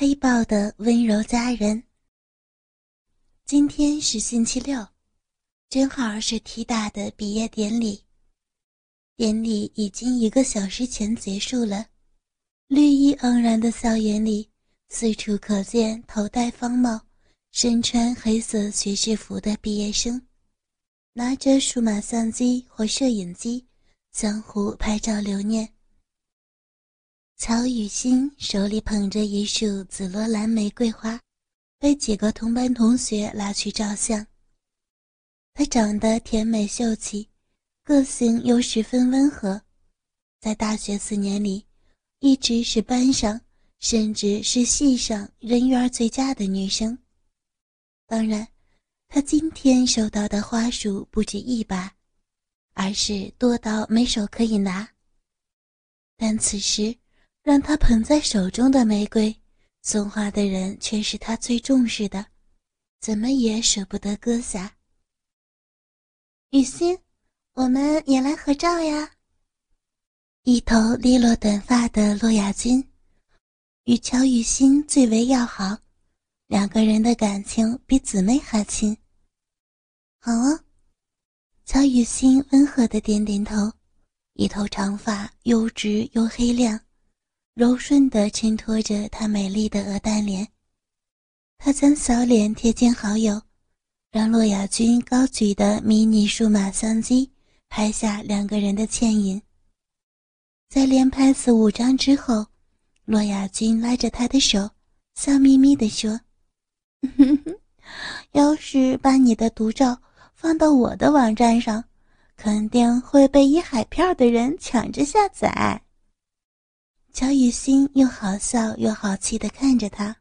黑豹的温柔家人。今天是星期六，正好是 T 大的毕业典礼。典礼已经一个小时前结束了，绿意盎然的校园里，四处可见头戴方帽、身穿黑色学士服的毕业生，拿着数码相机或摄影机，相互拍照留念。曹雨欣手里捧着一束紫罗兰玫瑰花，被几个同班同学拉去照相。她长得甜美秀气，个性又十分温和，在大学四年里，一直是班上甚至是系上人缘最佳的女生。当然，她今天收到的花束不止一把，而是多到没手可以拿。但此时。让他捧在手中的玫瑰，送花的人却是他最重视的，怎么也舍不得割下。雨欣，我们也来合照呀。一头利落短发的洛亚君，与乔雨欣最为要好，两个人的感情比姊妹还亲。好啊，乔雨欣温和的点点头，一头长发又直又黑亮。柔顺地衬托着她美丽的鹅蛋脸，她将小脸贴近好友，让洛亚军高举的迷你数码相机拍下两个人的倩影。在连拍四五张之后，洛亚军拉着她的手，笑眯眯地说：“ 要是把你的独照放到我的网站上，肯定会被一海票的人抢着下载。”乔雨欣又好笑又好气的看着他：“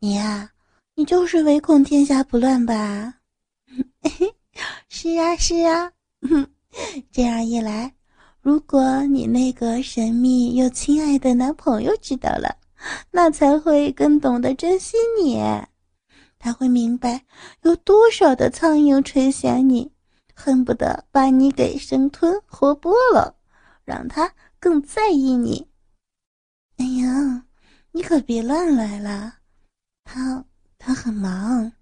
你呀，你就是唯恐天下不乱吧？”“ 是啊，是啊。这样一来，如果你那个神秘又亲爱的男朋友知道了，那才会更懂得珍惜你。他会明白有多少的苍蝇垂涎你，恨不得把你给生吞活剥了，让他更在意你。”哎呀，你可别乱来了，他他很忙，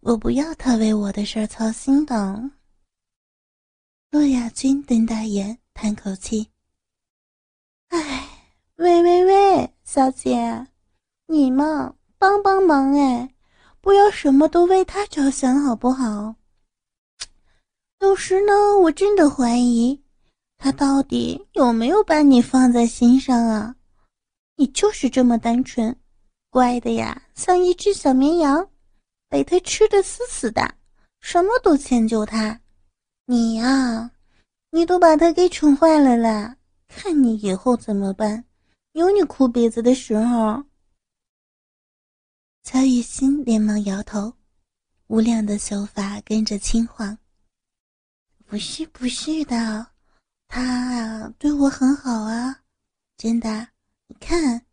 我不要他为我的事儿操心的。洛亚君瞪大眼，叹口气：“哎，喂喂喂，小姐，你嘛帮帮忙哎，不要什么都为他着想好不好？有时呢，我真的怀疑，他到底有没有把你放在心上啊？”你就是这么单纯，乖的呀，像一只小绵羊，被他吃的死死的，什么都迁就他。你呀，你都把他给宠坏了啦，看你以后怎么办？有你哭鼻子的时候。乔雨欣连忙摇头，无量的秀发跟着轻晃。不是不是的，他啊对我很好啊，真的。你看，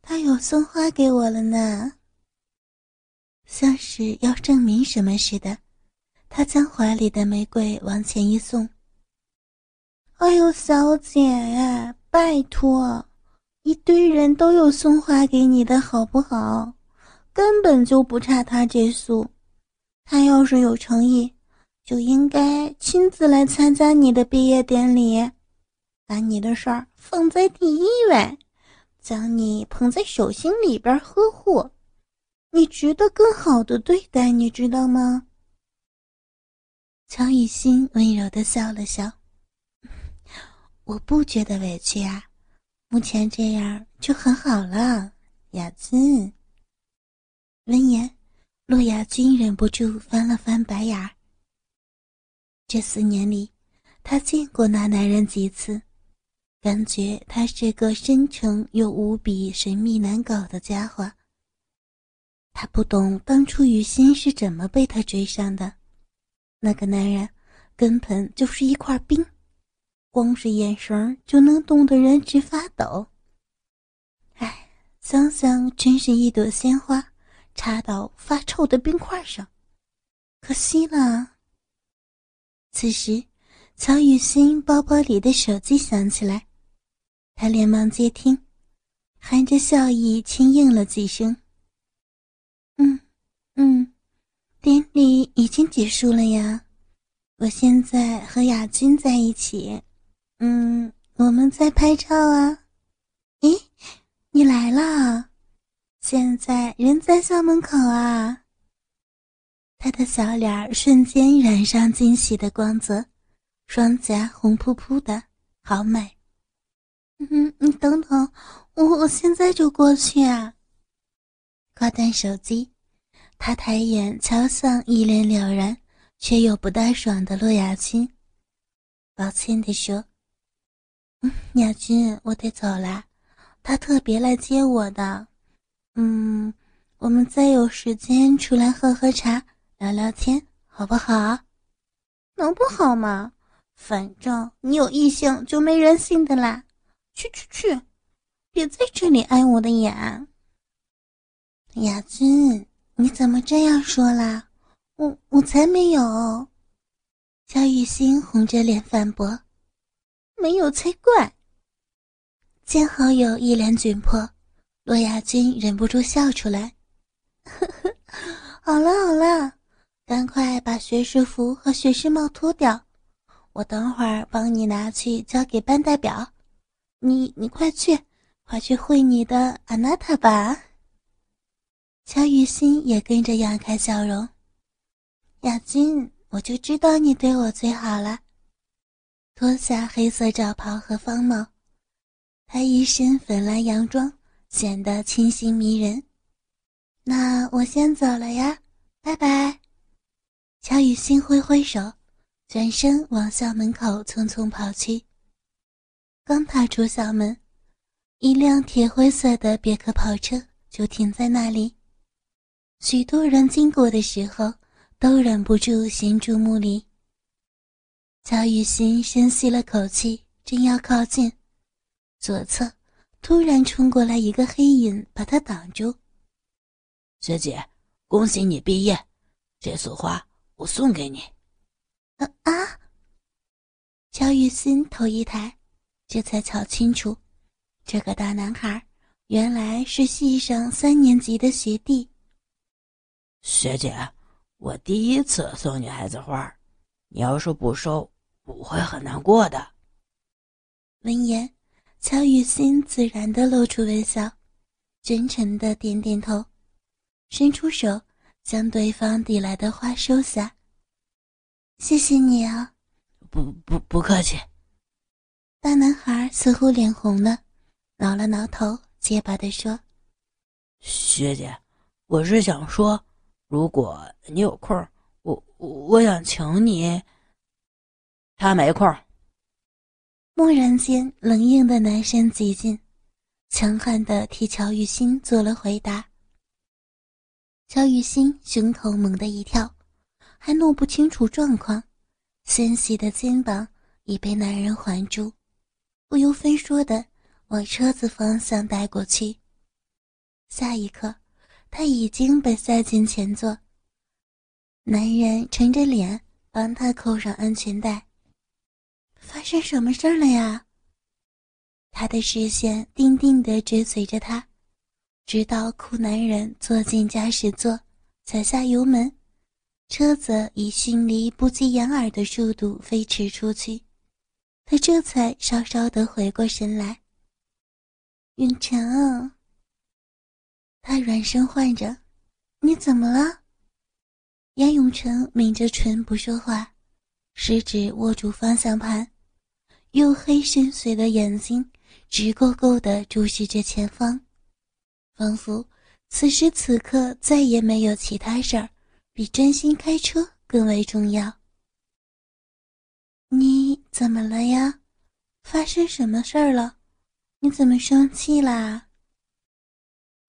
他有送花给我了呢。像是要证明什么似的，他将怀里的玫瑰往前一送。哎呦，小姐呀，拜托，一堆人都有送花给你的好不好？根本就不差他这束。他要是有诚意，就应该亲自来参加你的毕业典礼，把你的事儿放在第一位。将你捧在手心里边呵护，你值得更好的对待，你知道吗？乔雨欣温柔的笑了笑，我不觉得委屈啊，目前这样就很好了。雅君，闻言，洛雅君忍不住翻了翻白眼儿。这四年里，他见过那男人几次。感觉他是个深沉又无比神秘难搞的家伙。他不懂当初雨欣是怎么被他追上的，那个男人根本就是一块冰，光是眼神就能冻得人直发抖。哎，想想真是一朵鲜花插到发臭的冰块上，可惜了。此时，曹雨欣包包里的手机响起来。他连忙接听，含着笑意轻应了几声。嗯，嗯，典礼已经结束了呀。我现在和亚军在一起。嗯，我们在拍照啊。咦，你来了？现在人在校门口啊。他的小脸瞬间染上惊喜的光泽，双颊红扑扑的，好美。嗯，你等等，我我现在就过去啊。挂断手机，他抬眼瞧向一脸了然却又不大爽的洛雅君，抱歉地说：“嗯，亚君，我得走了，他特别来接我的。嗯，我们再有时间出来喝喝茶。”聊聊天好不好？能不好吗？反正你有异性就没人性的啦！去去去，别在这里碍我的眼。雅君，你怎么这样说啦？我我才没有。肖雨欣红着脸反驳：“没有才怪。”见好友一脸窘迫，洛亚君忍不住笑出来：“ 呵呵，好了好了。”赶快把学士服和学士帽脱掉，我等会儿帮你拿去交给班代表。你你快去，快去会你的阿娜塔吧。乔雨欣也跟着扬开笑容。雅君，我就知道你对我最好了。脱下黑色罩袍和方帽，她一身粉蓝洋装，显得清新迷人。那我先走了呀，拜拜。乔雨欣挥挥手，转身往校门口匆匆跑去。刚踏出校门，一辆铁灰色的别克跑车就停在那里。许多人经过的时候，都忍不住行注目礼。乔雨欣深吸了口气，正要靠近，左侧突然冲过来一个黑影，把他挡住。学姐，恭喜你毕业，这束花。我送给你。啊啊！乔雨欣头一抬，这才瞧清楚，这个大男孩原来是系上三年级的学弟。学姐，我第一次送女孩子花，你要是不收，我会很难过的。闻言，乔雨欣自然的露出微笑，真诚的点点头，伸出手。将对方递来的花收下。谢谢你啊！不不不客气。大男孩似乎脸红了，挠了挠头，结巴地说：“学姐，我是想说，如果你有空，我我想请你。”他没空。蓦然间，冷硬的男声挤进，强悍的替乔雨欣做了回答。乔雨欣胸口猛地一跳，还弄不清楚状况，纤细的肩膀已被男人环住，不由分说的往车子方向带过去。下一刻，他已经被塞进前座。男人沉着脸帮他扣上安全带。发生什么事了呀？他的视线定定地追随着他。直到酷男人坐进驾驶座，踩下油门，车子以迅雷不及掩耳的速度飞驰出去，他这才稍稍的回过神来。永成，他软声唤着：“你怎么了？”严永成抿着唇不说话，食指握住方向盘，黝黑深邃的眼睛直勾勾地注视着前方。仿佛此时此刻再也没有其他事儿比专心开车更为重要。你怎么了呀？发生什么事儿了？你怎么生气啦？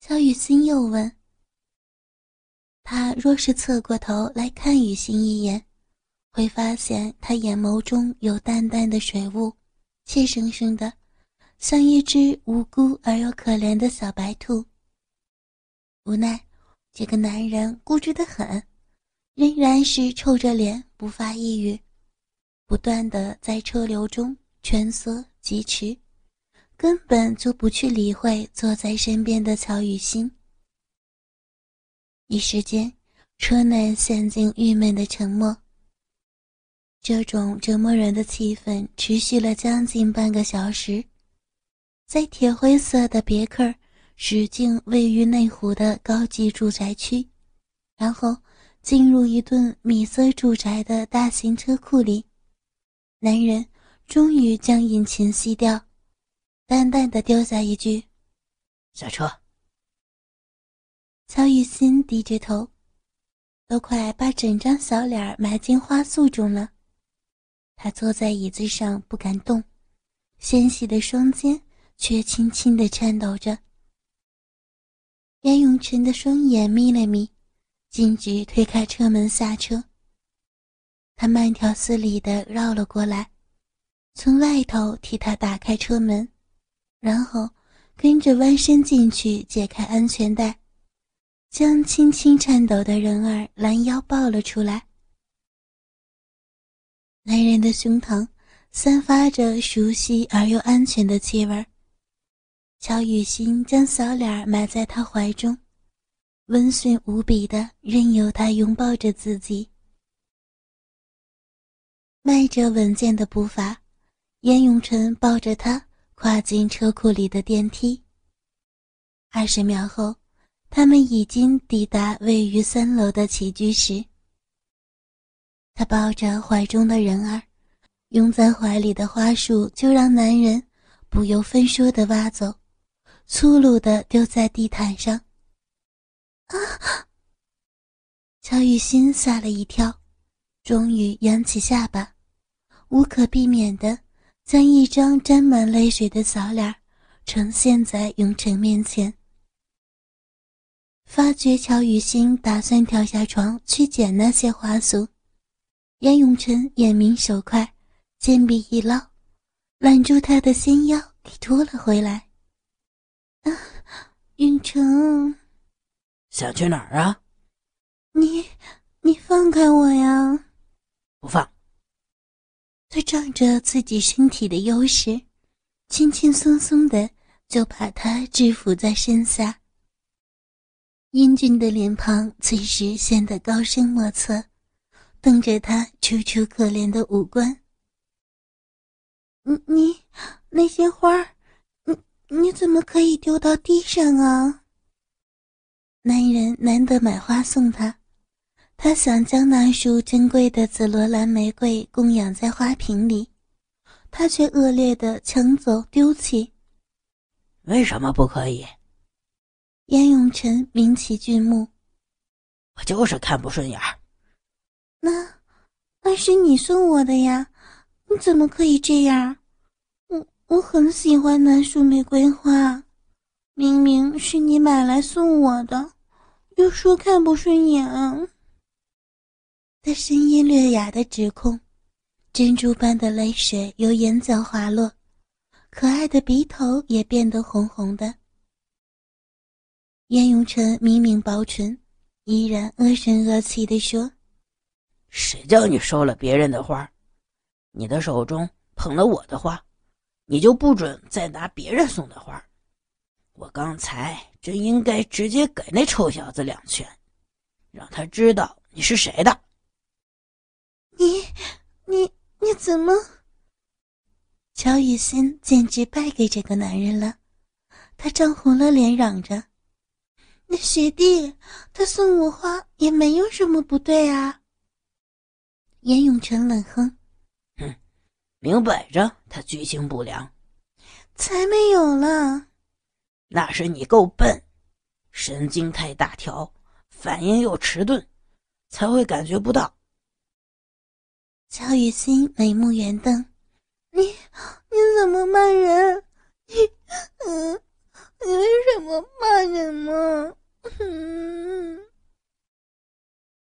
肖雨欣又问。他若是侧过头来看雨欣一眼，会发现他眼眸中有淡淡的水雾，怯生生的，像一只无辜而又可怜的小白兔。无奈，这个男人固执的很，仍然是臭着脸不发一语，不断的在车流中蜷缩疾驰，根本就不去理会坐在身边的乔雨欣。一时间，车内陷进郁闷的沉默。这种折磨人的气氛持续了将近半个小时。在铁灰色的别克驶进位于内湖的高级住宅区，然后进入一栋米色住宅的大型车库里，男人终于将引擎熄掉。淡淡的丢下一句：“下车。”乔雨欣低着头，都快把整张小脸埋进花束中了。他坐在椅子上不敢动，纤细的双肩却轻轻的颤抖着。严永成的双眼眯了眯，径直推开车门下车。他慢条斯理的绕了过来，从外头替他打开车门。然后跟着弯身进去，解开安全带，将轻轻颤抖的人儿拦腰抱了出来。男人的胸膛散发着熟悉而又安全的气味乔雨欣将小脸埋在他怀中，温驯无比的任由他拥抱着自己，迈着稳健的步伐，严永成抱着他。跨进车库里的电梯。二十秒后，他们已经抵达位于三楼的起居室。他抱着怀中的人儿，拥在怀里的花束就让男人不由分说的挖走，粗鲁的丢在地毯上。啊！乔雨欣吓了一跳，终于扬起下巴，无可避免的。将一张沾满泪水的小脸呈现在永成面前。发觉乔雨欣打算跳下床去捡那些花束，严永成眼明手快，剑臂一捞，揽住她的纤腰给拖了回来。啊，永成，想去哪儿啊？你，你放开我呀！不放。他仗着自己身体的优势，轻轻松松的就把他制服在身下。英俊的脸庞此时显得高深莫测，瞪着他楚楚可怜的五官。你你那些花，你你怎么可以丢到地上啊？男人难得买花送他。他想将那束珍贵的紫罗兰玫瑰供养在花瓶里，他却恶劣的抢走丢弃。为什么不可以？严永晨抿起俊目，我就是看不顺眼儿。那，那是你送我的呀，你怎么可以这样？我我很喜欢那束玫瑰花，明明是你买来送我的，又说看不顺眼。他声音略哑的指控，珍珠般的泪水由眼角滑落，可爱的鼻头也变得红红的。燕永成抿抿薄唇，依然恶声恶气地说：“谁叫你收了别人的花？你的手中捧了我的花，你就不准再拿别人送的花。我刚才真应该直接给那臭小子两拳，让他知道你是谁的。”你，你，你怎么？乔雨欣简直败给这个男人了，他涨红了脸，嚷着：“那学弟，他送我花也没有什么不对啊。”严永成冷哼：“哼，明摆着他居心不良。”才没有了，那是你够笨，神经太大条，反应又迟钝，才会感觉不到。乔雨欣眉目圆瞪：“你你怎么骂人？你嗯，你为什么骂人吗？”嗯，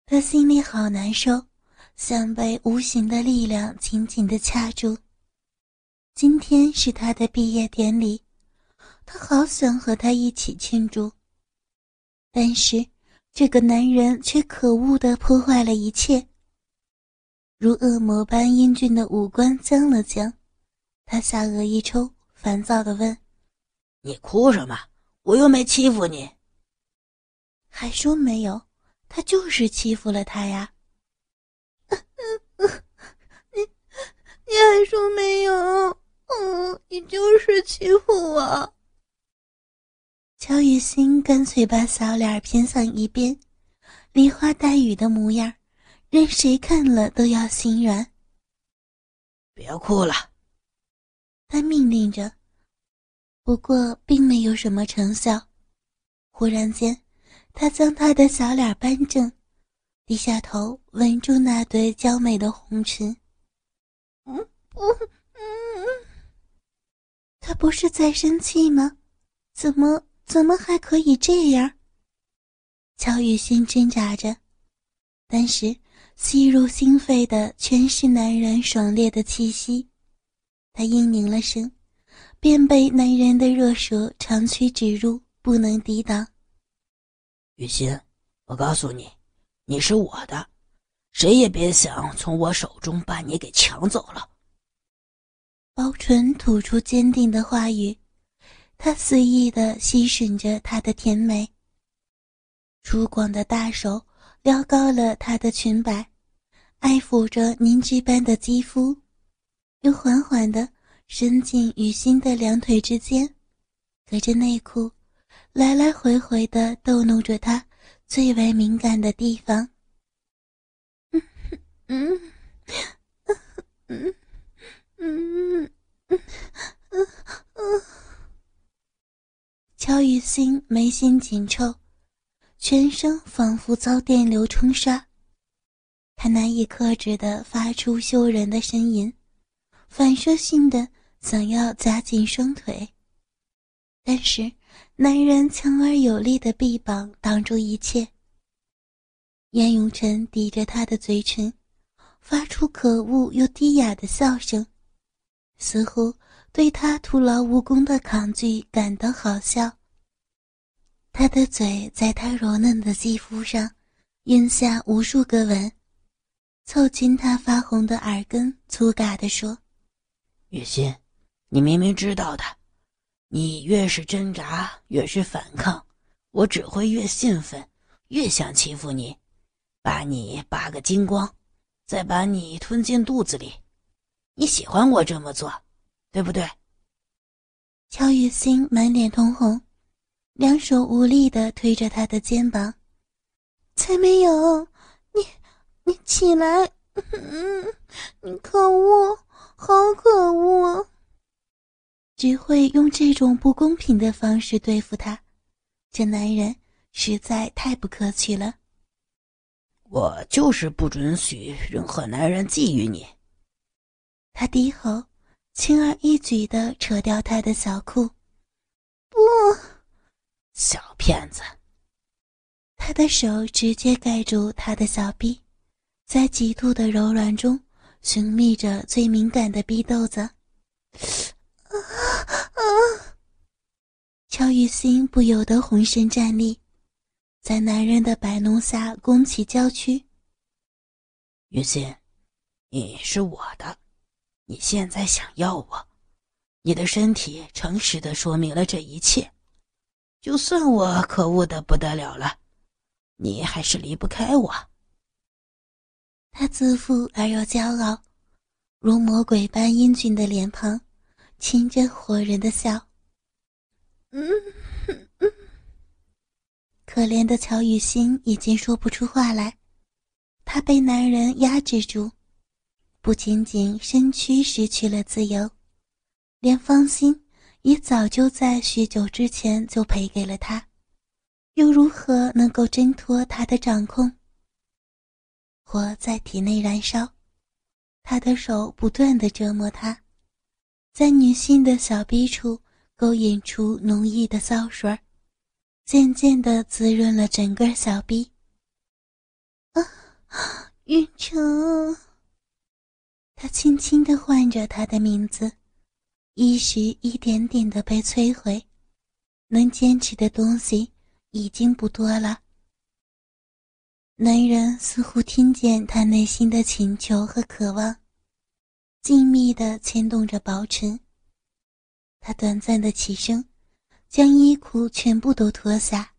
他心里好难受，像被无形的力量紧紧的掐住。今天是他的毕业典礼，他好想和他一起庆祝，但是这个男人却可恶的破坏了一切。如恶魔般英俊的五官僵了僵，他下颚一抽，烦躁地问：“你哭什么？我又没欺负你。还说没有？他就是欺负了他呀。你，你还说没有？嗯，你就是欺负我。乔雨欣干脆把小脸偏向一边，梨花带雨的模样，任谁看了都要心软。别哭了，他命令着。不过并没有什么成效。忽然间，他将他的小脸扳正，低下头吻住那对娇美的红唇。嗯，不，嗯，他不是在生气吗？怎么，怎么还可以这样？乔雨欣挣扎着，但是吸入心肺的全是男人爽烈的气息。他应凝了声，便被男人的热舌长驱直入，不能抵挡。雨欣，我告诉你，你是我的，谁也别想从我手中把你给抢走了。薄唇吐出坚定的话语，他肆意的吸吮着她的甜美。粗犷的大手撩高了她的裙摆，爱抚着凝脂般的肌肤，又缓缓地伸进雨欣的两腿之间，隔着内裤。来来回回的逗弄着他最为敏感的地方。嗯嗯嗯嗯嗯嗯乔雨欣眉心紧皱，全身仿佛遭电流冲刷，他难以克制的发出羞人的呻吟，反射性的想要夹紧双腿，但是。男人强而有力的臂膀挡住一切。燕永晨抵着他的嘴唇，发出可恶又低哑的笑声，似乎对他徒劳无功的抗拒感到好笑。他的嘴在他柔嫩的肌肤上印下无数个吻，凑近他发红的耳根，粗嘎地说：“雨欣，你明明知道的。”你越是挣扎，越是反抗，我只会越兴奋，越想欺负你，把你扒个精光，再把你吞进肚子里。你喜欢我这么做，对不对？乔雨欣满脸通红，两手无力的推着他的肩膀。才没有！你，你起来！嗯，你可恶，好可恶！只会用这种不公平的方式对付他，这男人实在太不客气了。我就是不准许任何男人觊觎你。他低吼，轻而易举的扯掉他的小裤。不，小骗子！他的手直接盖住他的小臂，在极度的柔软中寻觅着最敏感的逼豆子。啊！乔雨欣不由得浑身战栗，在男人的摆弄下弓起娇躯。雨欣，你是我的，你现在想要我，你的身体诚实的说明了这一切。就算我可恶的不得了了，你还是离不开我。他自负而又骄傲，如魔鬼般英俊的脸庞。噙着火人的笑，嗯，可怜的乔雨欣已经说不出话来，她被男人压制住，不仅仅身躯失去了自由，连芳心也早就在许久之前就赔给了他，又如何能够挣脱他的掌控？火在体内燃烧，他的手不断的折磨他。在女性的小臂处勾引出浓郁的骚水渐渐地滋润了整个小臂。啊，云城！他轻轻地唤着他的名字，意识一点点的被摧毁，能坚持的东西已经不多了。男人似乎听见他内心的请求和渴望。静谧地牵动着薄唇，他短暂的起身，将衣裤全部都脱下，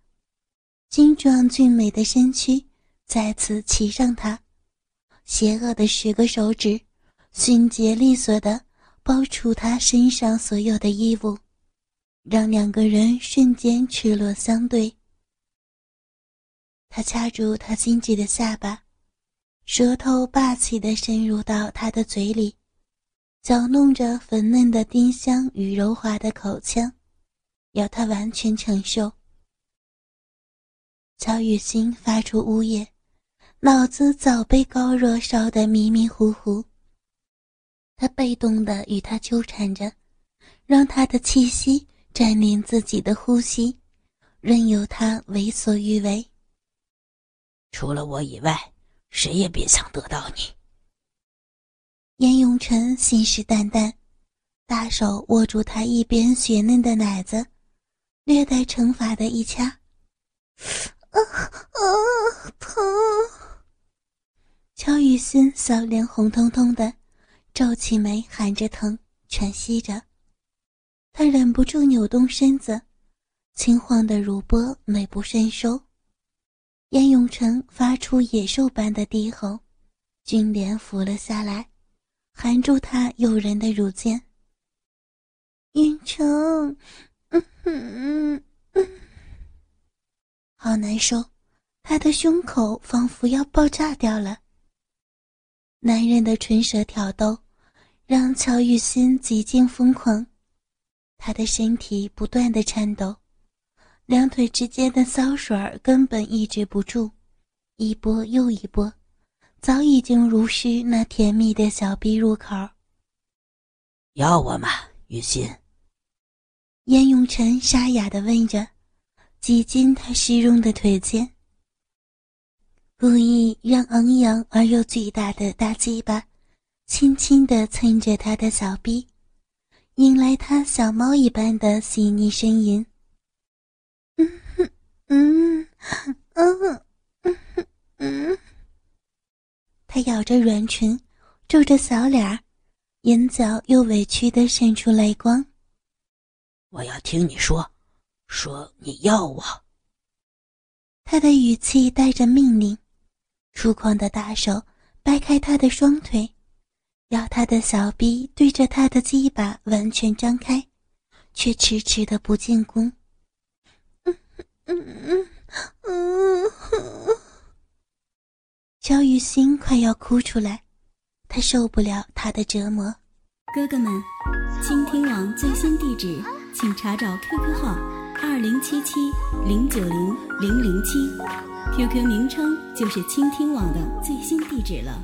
精壮俊美的身躯再次骑上他，邪恶的十个手指迅捷利索地剥除他身上所有的衣物，让两个人瞬间赤裸相对。他掐住他精致的下巴，舌头霸气地深入到他的嘴里，搅弄着粉嫩的丁香与柔滑的口腔。要他完全承受。乔雨欣发出呜咽，脑子早被高热烧得迷迷糊糊。他被动的与他纠缠着，让他的气息占领自己的呼吸，任由他为所欲为。除了我以外，谁也别想得到你。严永成信誓旦旦，大手握住他一边雪嫩的奶子。略带惩罚的一掐，啊啊疼！乔雨欣小脸红彤彤的，皱起眉含着疼喘息着。他忍不住扭动身子，轻晃的乳波美不胜收。燕永成发出野兽般的低吼，俊脸俯了下来，含住他诱人的乳尖。永成。嗯嗯嗯，好难受，他的胸口仿佛要爆炸掉了。男人的唇舌挑逗，让乔雨欣几近疯狂，他的身体不断的颤抖，两腿之间的骚水儿根本抑制不住，一波又一波，早已经如湿那甜蜜的小臂入口。要我吗，雨欣？燕永晨沙哑的问着，挤进他湿润的腿间，故意让昂扬而又巨大的大鸡巴轻轻地蹭着他的小臂，引来他小猫一般的细腻呻吟。嗯哼，嗯，嗯，嗯，嗯，他咬着软唇，皱着小脸儿，眼角又委屈的渗出泪光。我要听你说，说你要我。他的语气带着命令，粗犷的大手掰开他的双腿，要他的小臂对着他的鸡巴完全张开，却迟迟的不进攻。嗯嗯嗯嗯，焦雨欣快要哭出来，她受不了他的折磨。哥哥们，倾听网最新地址。请查找 QQ 号二零七七零九零零零七，QQ 名称就是倾听网的最新地址了。